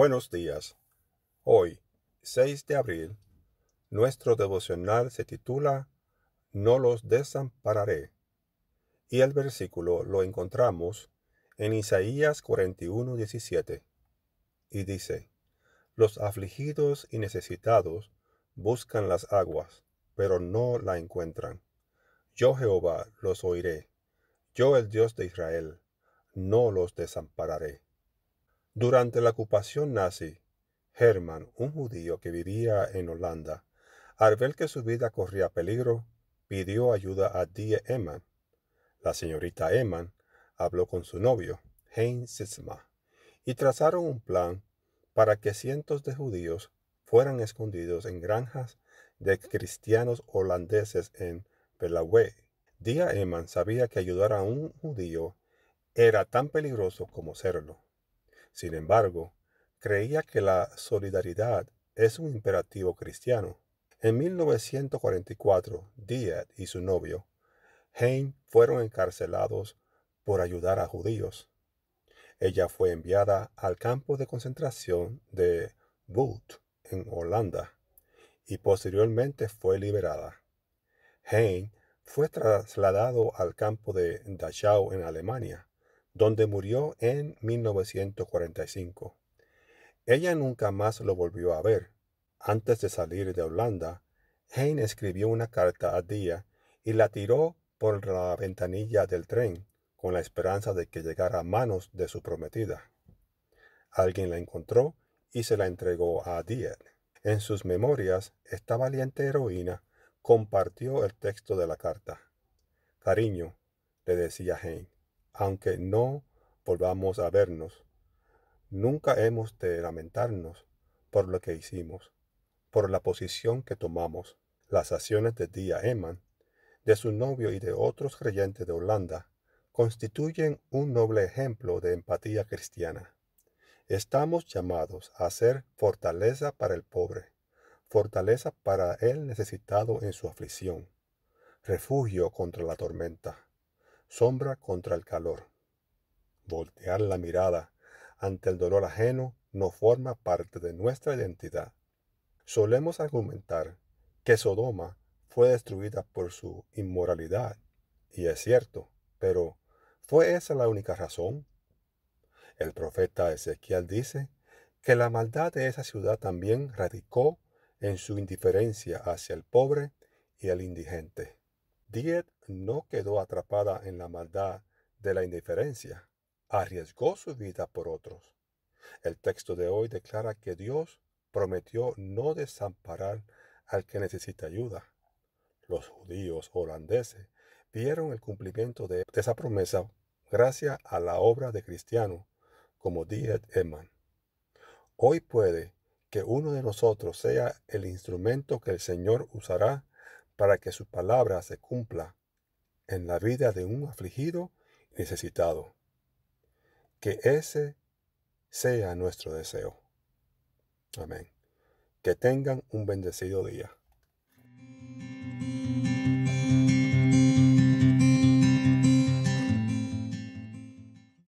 Buenos días. Hoy, 6 de abril, nuestro devocional se titula No los desampararé. Y el versículo lo encontramos en Isaías 41, 17. Y dice, Los afligidos y necesitados buscan las aguas, pero no la encuentran. Yo Jehová los oiré. Yo el Dios de Israel, no los desampararé. Durante la ocupación nazi, Hermann, un judío que vivía en Holanda, al ver que su vida corría peligro, pidió ayuda a Die Eman. La señorita Eman habló con su novio, Heinz Sitzma, y trazaron un plan para que cientos de judíos fueran escondidos en granjas de cristianos holandeses en Belawe. Die Eman sabía que ayudar a un judío era tan peligroso como serlo. Sin embargo, creía que la solidaridad es un imperativo cristiano. En 1944, Diet y su novio, Hein, fueron encarcelados por ayudar a judíos. Ella fue enviada al campo de concentración de Wood, en Holanda, y posteriormente fue liberada. Hein fue trasladado al campo de Dachau en Alemania, donde murió en 1945. Ella nunca más lo volvió a ver. Antes de salir de Holanda, Hein escribió una carta a Día y la tiró por la ventanilla del tren con la esperanza de que llegara a manos de su prometida. Alguien la encontró y se la entregó a Diet. En sus memorias, esta valiente heroína compartió el texto de la carta. Cariño, le decía Hein, aunque no volvamos a vernos. Nunca hemos de lamentarnos por lo que hicimos, por la posición que tomamos, las acciones de Dia Eman, de su novio y de otros creyentes de Holanda, constituyen un noble ejemplo de empatía cristiana. Estamos llamados a ser fortaleza para el pobre, fortaleza para el necesitado en su aflicción, refugio contra la tormenta sombra contra el calor. Voltear la mirada ante el dolor ajeno no forma parte de nuestra identidad. Solemos argumentar que Sodoma fue destruida por su inmoralidad, y es cierto, pero ¿fue esa la única razón? El profeta Ezequiel dice que la maldad de esa ciudad también radicó en su indiferencia hacia el pobre y el indigente. Diet no quedó atrapada en la maldad de la indiferencia, arriesgó su vida por otros. El texto de hoy declara que Dios prometió no desamparar al que necesita ayuda. Los judíos holandeses vieron el cumplimiento de esa promesa gracias a la obra de cristianos como Diet Eman. Hoy puede que uno de nosotros sea el instrumento que el Señor usará para que su palabra se cumpla en la vida de un afligido y necesitado. Que ese sea nuestro deseo. Amén. Que tengan un bendecido día.